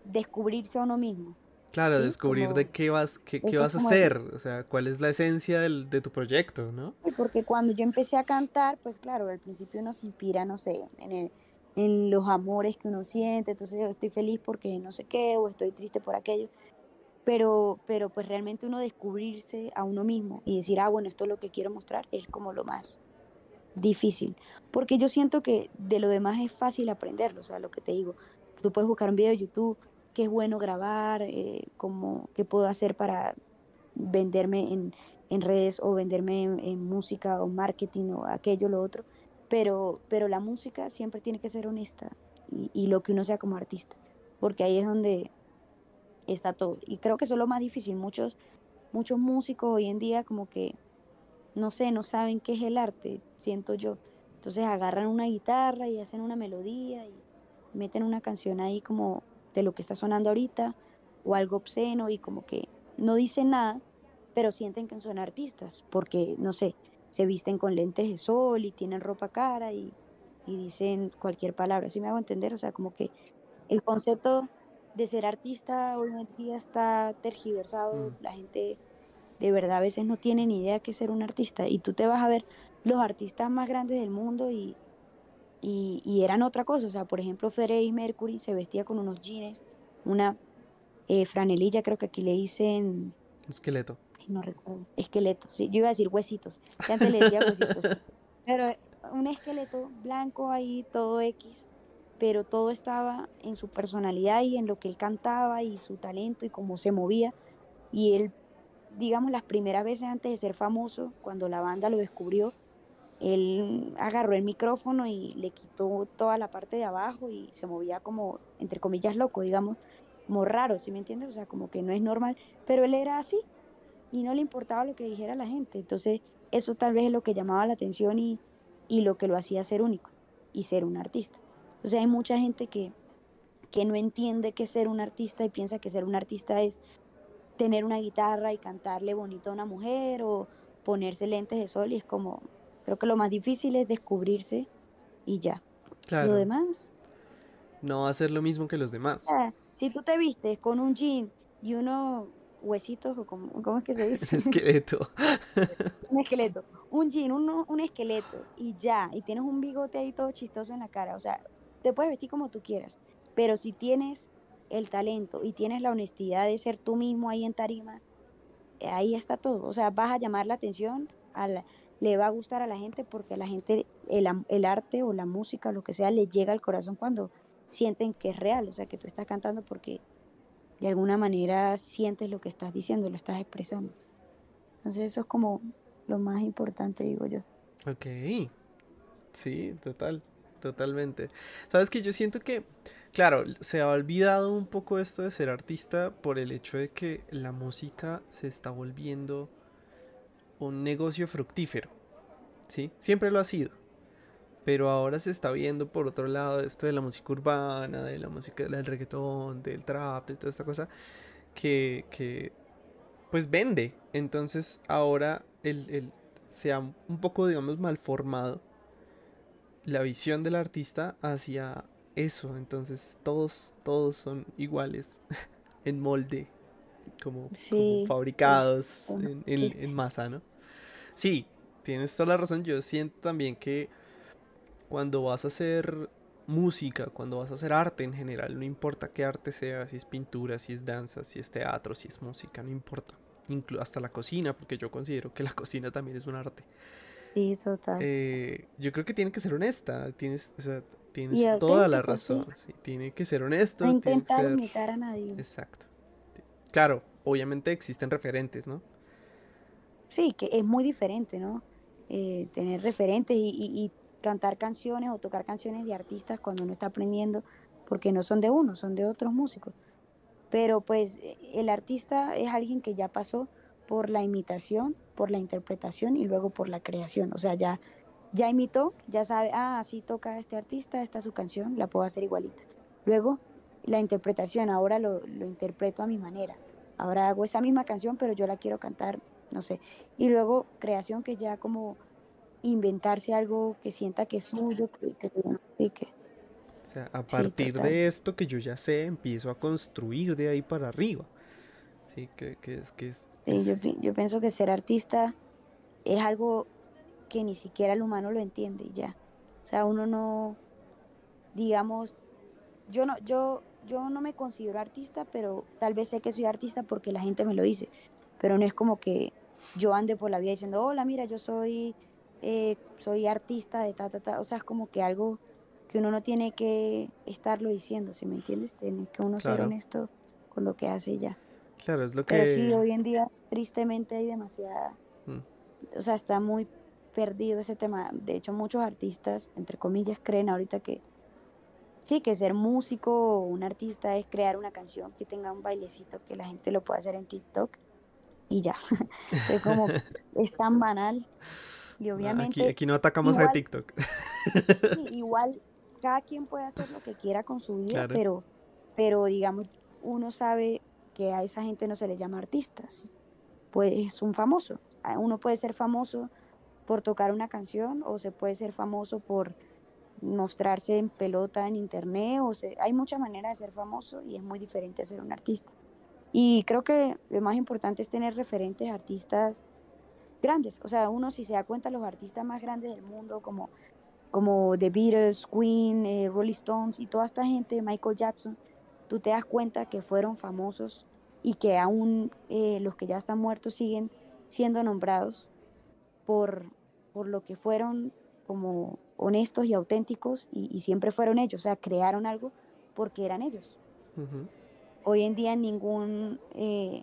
descubrirse a uno mismo. Claro, ¿sí? descubrir como, de qué vas, qué, qué vas a hacer, o sea, cuál es la esencia del, de tu proyecto, ¿no? Sí, porque cuando yo empecé a cantar, pues claro, al principio uno se inspira, no sé, en, el, en los amores que uno siente, entonces yo estoy feliz porque no sé qué, o estoy triste por aquello, pero, pero pues realmente uno descubrirse a uno mismo y decir, ah, bueno, esto es lo que quiero mostrar, es como lo más difícil, porque yo siento que de lo demás es fácil aprenderlo, o sea, lo que te digo, tú puedes buscar un video de YouTube, qué es bueno grabar, eh, cómo, qué puedo hacer para venderme en, en redes o venderme en, música o marketing o aquello, lo otro, pero, pero la música siempre tiene que ser honesta y, y, lo que uno sea como artista, porque ahí es donde está todo. Y creo que eso es lo más difícil. Muchos, muchos músicos hoy en día como que, no sé, no saben qué es el arte, siento yo. Entonces agarran una guitarra y hacen una melodía y meten una canción ahí como de lo que está sonando ahorita o algo obsceno y como que no dicen nada, pero sienten que son artistas porque, no sé, se visten con lentes de sol y tienen ropa cara y, y dicen cualquier palabra. ¿Sí me hago entender? O sea, como que el concepto de ser artista hoy en día está tergiversado. Mm. La gente de verdad a veces no tiene ni idea qué es ser un artista. Y tú te vas a ver los artistas más grandes del mundo y, y, y eran otra cosa. O sea, por ejemplo, Freddie Mercury se vestía con unos jeans, una eh, franelilla, creo que aquí le dicen... Esqueleto. Ay, no recuerdo. Esqueleto, sí. Yo iba a decir huesitos. Que antes le decía huesitos. Pero un esqueleto blanco ahí, todo X, pero todo estaba en su personalidad y en lo que él cantaba y su talento y cómo se movía. Y él, digamos, las primeras veces antes de ser famoso, cuando la banda lo descubrió, él agarró el micrófono y le quitó toda la parte de abajo y se movía como, entre comillas, loco, digamos, como raro, ¿sí me entiendes? O sea, como que no es normal, pero él era así y no le importaba lo que dijera la gente. Entonces, eso tal vez es lo que llamaba la atención y, y lo que lo hacía ser único. y ser un artista. Entonces hay mucha gente que, que no entiende qué ser un artista y piensa que ser un artista es tener una guitarra y cantarle bonito a una mujer o ponerse lentes de sol y es como, creo que lo más difícil es descubrirse y ya. Lo demás. No hacer lo mismo que los demás. si tú te vistes con un jean y unos huesitos, o como, ¿cómo es que se dice? Un esqueleto. un esqueleto. Un jean, un, un esqueleto y ya. Y tienes un bigote ahí todo chistoso en la cara. O sea, te puedes vestir como tú quieras. Pero si tienes el talento y tienes la honestidad de ser tú mismo ahí en tarima, ahí está todo. O sea, vas a llamar la atención, le va a gustar a la gente porque a la gente el, arte o la música, lo que sea, le llega al corazón cuando sienten que es real. O sea, que tú estás cantando porque de alguna manera sientes lo que estás diciendo, lo estás expresando. Entonces eso es como lo más importante, digo yo. Ok. Sí, total, totalmente. Sabes que yo siento que Claro, se ha olvidado un poco esto de ser artista por el hecho de que la música se está volviendo un negocio fructífero. ¿Sí? Siempre lo ha sido. Pero ahora se está viendo por otro lado esto de la música urbana, de la música del reggaetón, del trap, de toda esta cosa, que, que pues vende. Entonces ahora el, el, se ha un poco, digamos, mal formado la visión del artista hacia eso, entonces todos, todos son iguales en molde, como, fabricados en, masa, ¿no? Sí, tienes toda la razón, yo siento también que cuando vas a hacer música, cuando vas a hacer arte en general, no importa qué arte sea, si es pintura, si es danza, si es teatro, si es música, no importa. Inclu hasta la cocina, porque yo considero que la cocina también es un arte. Sí, total. Eh, yo creo que tiene que ser honesta. Tienes, o sea, Tienes toda la razón. tiene que ser honesto. No intentar imitar a nadie. Exacto. Claro, obviamente existen referentes, ¿no? Sí, que es muy diferente, ¿no? Eh, tener referentes y, cantar canciones o tocar canciones de artistas cuando uno está aprendiendo, porque no son de uno, son de otros músicos. Pero pues el artista es alguien que ya pasó por la imitación, por la interpretación y luego por la creación. O sea, ya ya imitó, ya sabe, ah, así toca este artista, esta es su canción, la puedo hacer igualita. Luego, la interpretación, ahora lo, interpreto a mi manera. Ahora hago esa misma canción, pero yo la quiero cantar, no sé. Y luego, creación, que ya como inventarse algo que sienta que es suyo, que, que, O sea, a partir de esto que yo ya sé, empiezo a construir de ahí para arriba. Sí, que, es... Que es, yo, yo pienso que ser artista es algo que ni siquiera el humano lo entiende y ya. O sea, uno no, digamos, yo no, yo, yo no me considero artista, pero tal vez sé que soy artista porque la gente me lo dice. Pero no es como que yo ande por la vida diciendo, hola, mira, yo soy, eh, soy artista de ta, ta, ta. O sea, es como que algo que uno no tiene que estarlo diciendo, ¿sí me entiendes? Tiene que uno ser honesto con lo que hace ya. Claro, es lo que... Pero sí, hoy en día, tristemente, hay demasiada... Mm. O sea, está muy perdido ese tema. De hecho, muchos artistas, entre comillas, creen ahorita que sí, que ser músico o un artista es crear una canción que tenga un bailecito que la gente lo pueda hacer en TikTok y ya. es como, es tan banal. Y obviamente. Aquí, no atacamos a TikTok. igual, cada quien puede hacer lo que quiera con su vida, pero, pero digamos, uno sabe que a esa gente no se le llama artistas. Pues es un famoso. Uno puede ser famoso por tocar una canción o se puede ser famoso por mostrarse en pelota en internet o hay muchas maneras de ser famoso y es muy diferente a ser un artista. Y creo que lo más importante es tener referentes artistas grandes. O sea, uno si se da cuenta los artistas más grandes del mundo como, como The Beatles, Queen, eh, Rolling Stones y toda esta gente, Michael Jackson, tú te das cuenta que fueron famosos y que aún eh, los que ya están muertos siguen siendo nombrados por, por lo que fueron como honestos y auténticos y, siempre fueron ellos, o sea, crearon algo porque eran ellos. Hoy en día ningún eh,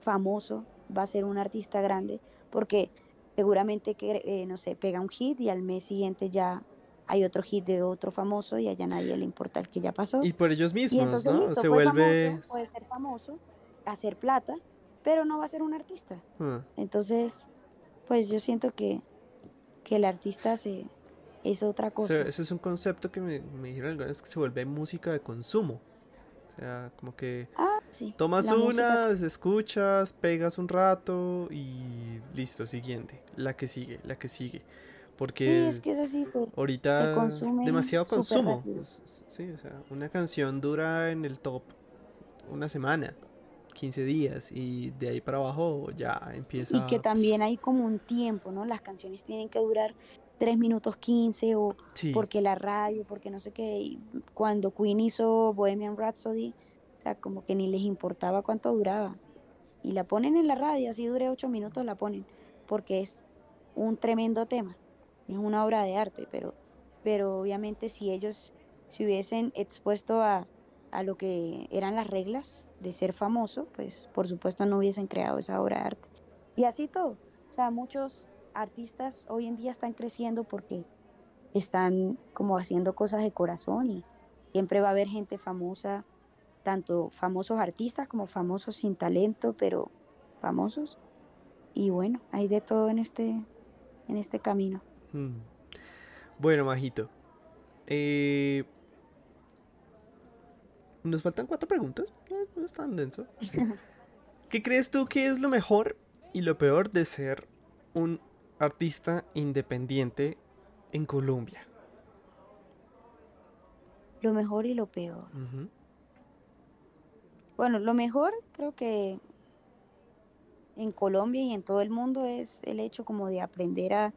famoso va a ser un artista grande porque seguramente que, eh, no sé, pega un hit y al mes siguiente ya hay otro hit de otro famoso y allá nadie le importa el que ya pasó. Y por ellos mismos, ¿no? Se vuelve... puede ser famoso, hacer plata, pero no va a ser un artista. Ah. Entonces, pues yo siento que, el artista se, es otra cosa. ese es un concepto que me, me dijeron algunas vez que se vuelve música de consumo. O sea, como que ah, sí, tomas unas, escuchas, pegas un rato y listo, siguiente. La que sigue, la que sigue. Porque es que así, ahorita consume demasiado consumo. Sí, o sea, una canción dura en el top una semana. 15 días y de ahí para abajo ya empieza. Y que también hay como un tiempo, ¿no? Las canciones tienen que durar 3 minutos 15 o porque la radio, porque no sé qué. cuando Queen hizo Bohemian Rhapsody, o sea, como que ni les importaba cuánto duraba. Y la ponen en la radio, así dure 8 minutos la ponen, porque es un tremendo tema, es una obra de arte, pero, pero obviamente si ellos se hubiesen expuesto a, a lo que eran las reglas de ser famoso, pues por supuesto no hubiesen creado esa obra de arte. Y así todo. O sea, muchos artistas hoy en día están creciendo porque están como haciendo cosas de corazón y siempre va a haber gente famosa, tanto famosos artistas como famosos sin talento, pero famosos. Y bueno, hay de todo en este, en este camino. Hmm. Bueno, Majito. Eh, nos faltan cuatro preguntas. No, es tan denso. ¿Qué crees tú que es lo mejor y lo peor de ser un artista independiente en Colombia? Lo mejor y lo peor. Bueno, lo mejor creo que en Colombia y en todo el mundo es el hecho como de aprender a,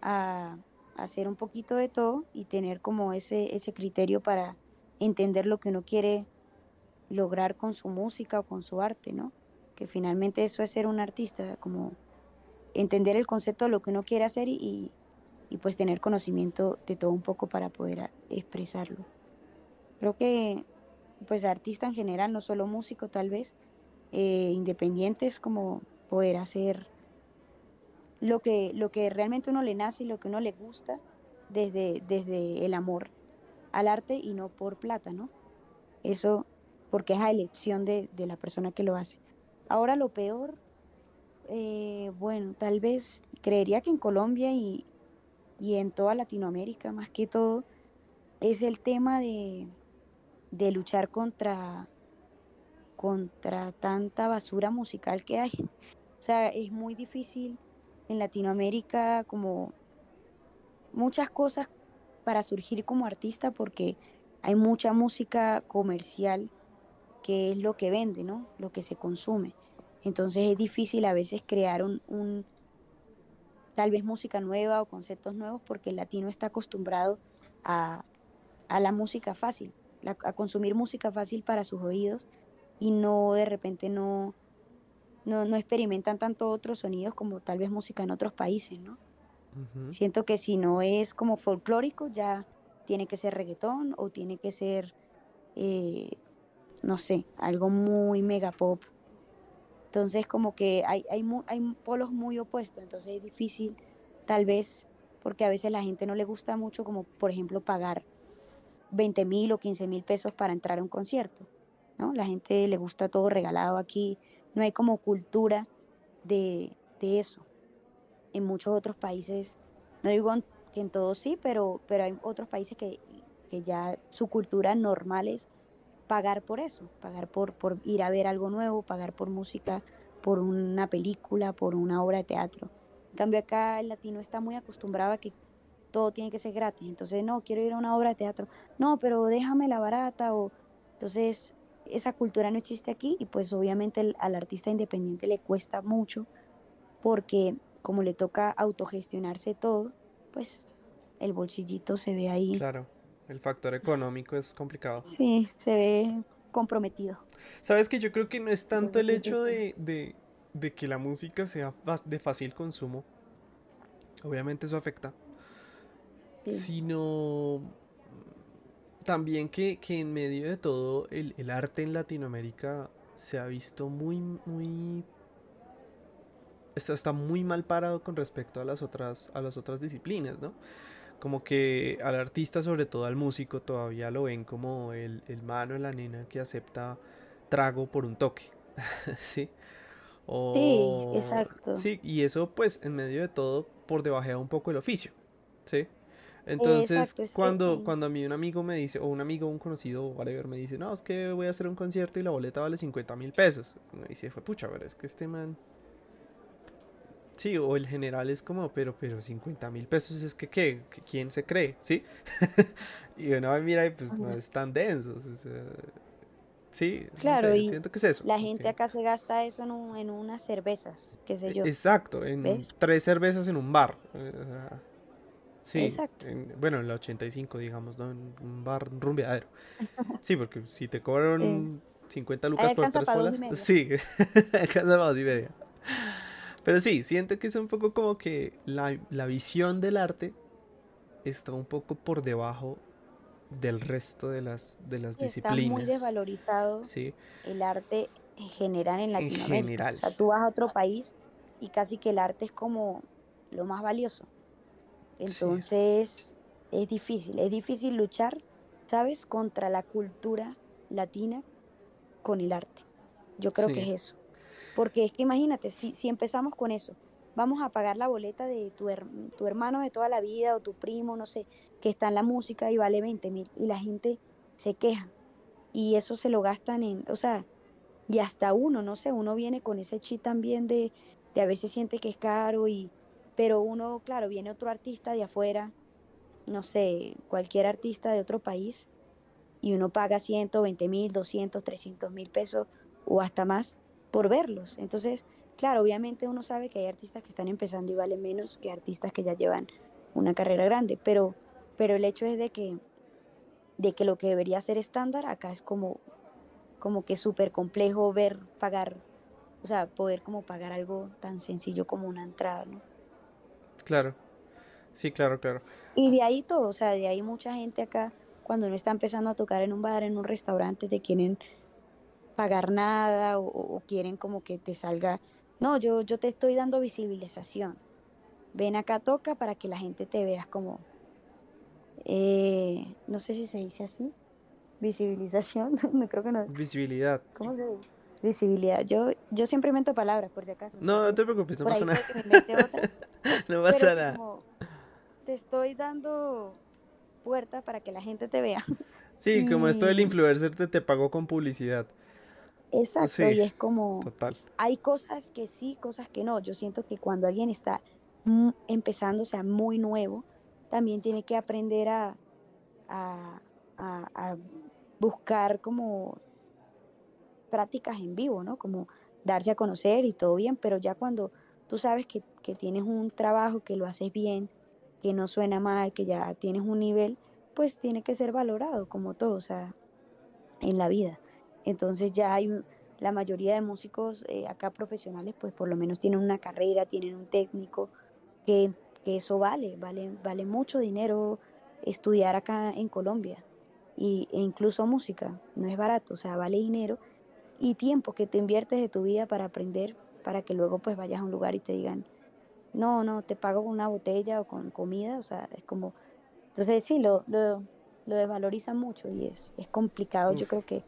a hacer un poquito de todo y tener como ese, ese criterio para entender lo que uno quiere lograr con su música o con su arte, ¿no? Que finalmente eso es ser un artista, como entender el concepto de lo que uno quiere hacer y, pues tener conocimiento de todo un poco para poder expresarlo. Creo que pues artista en general, no solo músico tal vez, eh, independiente es como poder hacer lo que, lo que realmente uno le nace y lo que uno le gusta desde, desde el amor al arte y no por plata, ¿no? Eso porque es a elección de, la persona que lo hace. Ahora lo peor, eh, bueno, tal vez creería que en Colombia y, en toda Latinoamérica más que todo, es el tema de, de luchar contra, contra tanta basura musical que hay. O sea, es muy difícil en Latinoamérica como muchas cosas para surgir como artista porque hay mucha música comercial que es lo que vende, ¿no? Lo que se consume. Entonces es difícil a veces crear un, tal vez música nueva o conceptos nuevos porque el latino está acostumbrado a, la música fácil, a consumir música fácil para sus oídos y no de repente no, no, no experimentan tanto otros sonidos como tal vez música en otros países, ¿no? Siento que si no es como folclórico, ya tiene que ser reggaetón o tiene que ser, eh, no sé, algo muy mega pop. Entonces como que hay, hay, hay polos muy opuestos, entonces es difícil tal vez porque a veces la gente no le gusta mucho como por ejemplo pagar 20 mil o 15 mil pesos para entrar a un concierto. ¿no? La gente le gusta todo regalado aquí, no hay como cultura de, de eso en muchos otros países, no digo que en todos sí, pero, pero hay otros países que, que ya su cultura normal es pagar por eso, pagar por, por ir a ver algo nuevo, pagar por música, por una película, por una obra de teatro. En cambio acá el latino está muy acostumbrado a que todo tiene que ser gratis, entonces no, quiero ir a una obra de teatro, no, pero déjame la barata o entonces esa cultura no existe aquí y pues obviamente al artista independiente le cuesta mucho porque como le toca autogestionarse todo, pues el bolsillito se ve ahí. Claro, el factor económico es complicado. Sí, se ve comprometido. Sabes que yo creo que no es tanto el hecho de, de, que la música sea de fácil consumo, obviamente eso afecta, sino también que, que, en medio de todo el, el arte en Latinoamérica se ha visto muy, muy está, muy mal parado con respecto a las otras, a las otras disciplinas, ¿no? Como que al artista, sobre todo al músico, todavía lo ven como el, el mano la nena que acepta trago por un toque, ¿sí? sí, exacto. Sí, y eso pues en medio de todo por debajea un poco el oficio, ¿sí? Entonces, cuando, cuando a mí un amigo me dice, o un amigo, un conocido, o whatever, me dice, no, es que voy a hacer un concierto y la boleta vale 50 mil pesos. Me dice, fue pucha, pero es que este man... Sí, o el general es como, pero, pero 50 mil pesos es que, ¿qué? ¿Quién se cree? ¿Sí? y uno mira y pues no es tan denso. sí, claro, y siento que es eso. La gente acá se gasta eso en, en unas cervezas, qué sé yo. Exacto, en tres cervezas en un bar. Eh, o sea, Sí, bueno, en la 85, digamos, ¿no? En un bar rumbeadero. Sí, porque si te cobran 50 lucas por tres polas, sí, alcanza y media. Pero sí, siento que es un poco como que la, la visión del arte está un poco por debajo del resto de las, de las disciplinas. Está muy desvalorizado sí. el arte en general en Latinoamérica. En general. O sea, tú vas a otro país y casi que el arte es como lo más valioso. Entonces es difícil, es difícil luchar, ¿sabes?, contra la cultura latina con el arte. Yo creo que es eso. Porque es que imagínate, si, si empezamos con eso, vamos a pagar la boleta de tu, tu hermano de toda la vida o tu primo, no sé, que está en la música y vale 20 mil y la gente se queja y eso se lo gastan en, o sea, y hasta uno, no sé, uno viene con ese chip también de, de a veces siente que es caro y, pero uno, claro, viene otro artista de afuera, no sé, cualquier artista de otro país, y uno paga 120 mil, 200, 300 mil pesos o hasta más por verlos. Entonces, claro, obviamente uno sabe que hay artistas que están empezando y valen menos que artistas que ya llevan una carrera grande, pero, pero el hecho es de que, de que lo que debería ser estándar acá es como, como que súper complejo ver, pagar, o sea, poder como pagar algo tan sencillo como una entrada, ¿no? Claro. Sí, claro, claro. Y de ahí todo, o sea, de ahí mucha gente acá, cuando uno está empezando a tocar en un bar, en un restaurante, te quieren pagar nada o, quieren como que te salga, no, yo, yo te estoy dando visibilización. Ven acá, toca para que la gente te vea como, eh, no sé si se dice así, visibilización, no creo que no. Visibilidad. ¿Cómo se dice? Visibilidad. Yo, yo siempre invento palabras, por si acaso. No, no te preocupes, no pasa nada. no pasa nada. te estoy dando puerta para que la gente te vea. Sí, como esto del influencer te, te pagó con publicidad. Exacto, y es como... Total. Hay cosas que sí, cosas que no. Yo siento que cuando alguien está empezando, o sea, muy nuevo, también tiene que aprender a, a, a buscar como prácticas en vivo, ¿no? Como darse a conocer y todo bien, pero ya cuando tú sabes que, tienes un trabajo, que lo haces bien, que no suena mal, que ya tienes un nivel, pues tiene que ser valorado como todo, o sea, en la vida. Entonces ya hay la mayoría de músicos eh, acá profesionales, pues por lo menos tienen una carrera, tienen un técnico, que, eso vale, vale, vale mucho dinero estudiar acá en Colombia. Y, e incluso música, no es barato, o sea, vale dinero y tiempo que te inviertes de tu vida para aprender, para que luego pues vayas a un lugar y te digan, no, no, te pago con una botella o con comida, o sea, es como, entonces sí, lo, lo, lo desvalorizan mucho y es, es complicado, yo creo que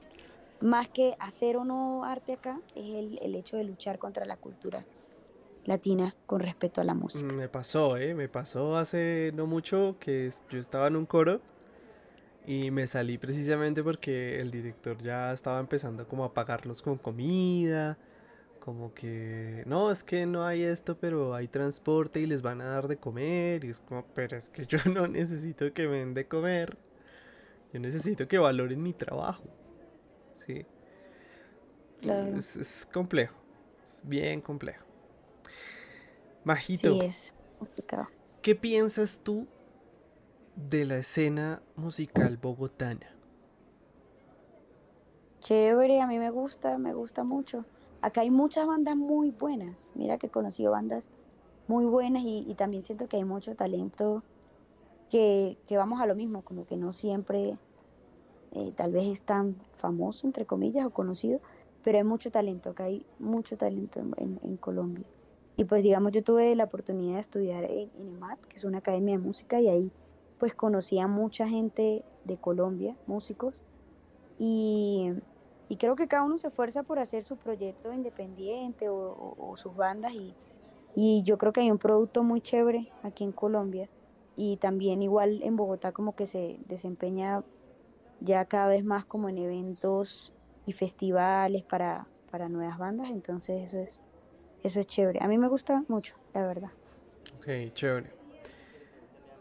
más que hacer o no arte acá, es el, el hecho de luchar contra la cultura latina con respecto a la música. Me pasó, ¿eh? Me pasó hace no mucho que yo estaba en un coro y me salí precisamente porque el director ya estaba empezando como a pagarlos con comida, como que, no, es que no hay esto, pero hay transporte y les van a dar de comer. Y es como, pero es que yo no necesito que me den de comer. Yo necesito que valoren mi trabajo. Sí. Es, es, complejo. Es bien complejo. Majito. Sí, es complicado. ¿Qué piensas tú de la escena musical bogotana? Chévere, a mí me gusta, me gusta mucho. Acá hay muchas bandas muy buenas. Mira que he conocido bandas muy buenas y, también siento que hay mucho talento que, vamos a lo mismo, como que no siempre eh, tal vez es tan famoso, entre comillas, o conocido, pero hay mucho talento, acá hay mucho talento en, Colombia. Y pues digamos, yo tuve la oportunidad de estudiar en, en EMAT, que es una academia de música, y ahí pues conocí a mucha gente de Colombia, músicos, y, creo que cada uno se esfuerza por hacer su proyecto independiente o, sus bandas, y, yo creo que hay un producto muy chévere aquí en Colombia, y también igual en Bogotá como que se desempeña ya cada vez más como en eventos y festivales para, para nuevas bandas, entonces eso es, eso es chévere. A mí me gusta mucho, la verdad. Ok, chévere.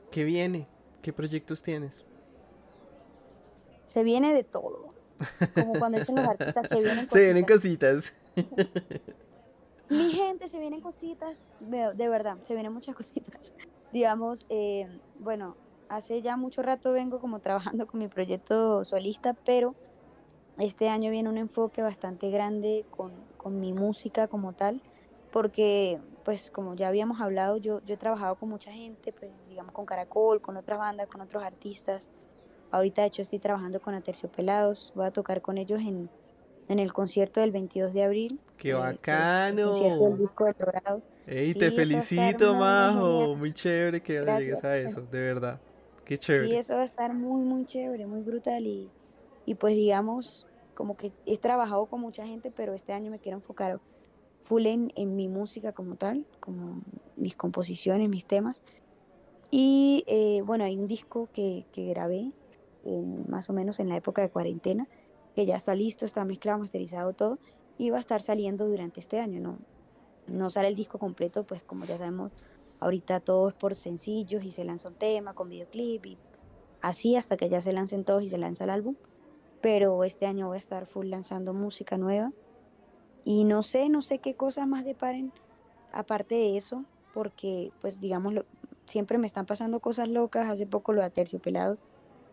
¿Qué viene? ¿Qué proyectos tienes? Se viene de todo. Como cuando dicen los artistas, se vienen cositas. Se vienen cositas. Mi gente, se vienen cositas. De verdad, se vienen muchas cositas. Digamos, eh, bueno, hace ya mucho rato vengo como trabajando con mi proyecto solista, pero este año viene un enfoque bastante grande con, con mi música como tal, porque pues como ya habíamos hablado, yo, yo he trabajado con mucha gente, pues digamos con Caracol, con otras bandas, con otros artistas. Ahorita de hecho estoy trabajando con Aterciopelados, voy a tocar con ellos en, en el concierto del 22 de abril. ¡Qué eh, bacano! concierto del disco de Dorado. ¡Ey, te felicito, Majo! Muy chévere que llegues a eso, de verdad. Qué chévere. Sí, eso va a estar muy, muy chévere, muy brutal y, y pues digamos, como que he trabajado con mucha gente, pero este año me quiero enfocar full en, en mi música como tal, como mis composiciones, mis temas. Y eh, bueno, hay un disco que, que grabé más o menos en la época de cuarentena, que ya está listo, está mezclado, masterizado todo, y va a estar saliendo durante este año, ¿no? No sale el disco completo, pues como ya sabemos, ahorita todo es por sencillos y se lanza un tema con videoclip y así hasta que ya se lancen todos y se lanza el álbum. Pero este año voy a estar full lanzando música nueva. Y no sé, no sé qué cosas más deparen aparte de eso, porque pues digamos, siempre me están pasando cosas locas, hace poco lo de Terciopelados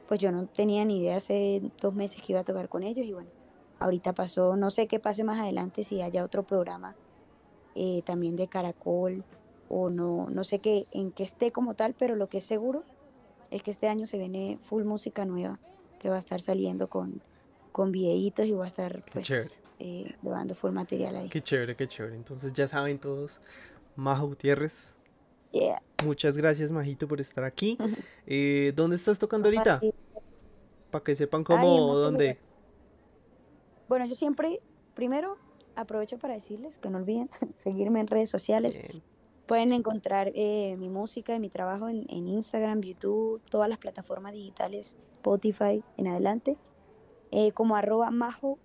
pues yo no tenía ni idea hace dos meses que iba a tocar con ellos y bueno, ahorita pasó, no sé qué pase más adelante si haya otro programa eh, también de Caracol o no, no sé qué, en qué esté como tal, pero lo que es seguro es que este año se viene full música nueva que va a estar saliendo con, con videitos y va a estar pues eh, llevando full material ahí. Qué chévere, qué chévere. Entonces ya saben todos, Majo Gutiérrez, Muchas gracias, Majito, por estar aquí. Eh, ¿Dónde estás tocando ahorita? Para que sepan cómo, dónde. Bueno, yo siempre, primero, aprovecho para decirles que no olviden seguirme en redes sociales. Pueden encontrar eh, mi música y mi trabajo en, Instagram, YouTube, todas las plataformas digitales, Spotify en adelante, eh, como arroba Majo.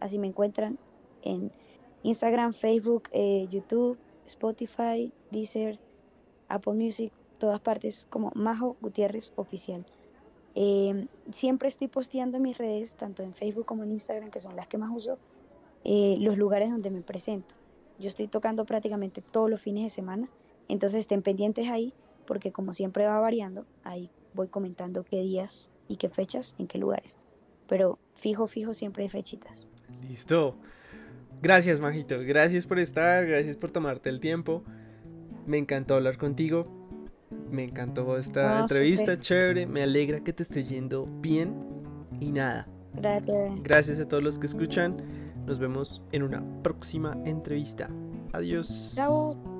Así me encuentran en Instagram, Facebook, YouTube, Spotify, Deezer, Apple Music, todas partes como Majo Gutiérrez Oficial. Em, siempre estoy posteando en mis redes, tanto en Facebook como en Instagram, que son las que más uso, eh, los lugares donde me presento. Yo estoy tocando prácticamente todos los fines de semana, entonces estén pendientes ahí, porque como siempre va variando, ahí voy comentando qué días y qué fechas, en qué lugares. Pero fijo, fijo, siempre hay fechitas. Listo. Gracias, Majito. Gracias por estar, gracias por tomarte el tiempo. Me encantó hablar contigo. Me encantó esta entrevista, chévere. Me alegra que te esté yendo bien. Y nada. Gracias. Gracias a todos los que escuchan. Nos vemos en una próxima entrevista. Adiós. Chao.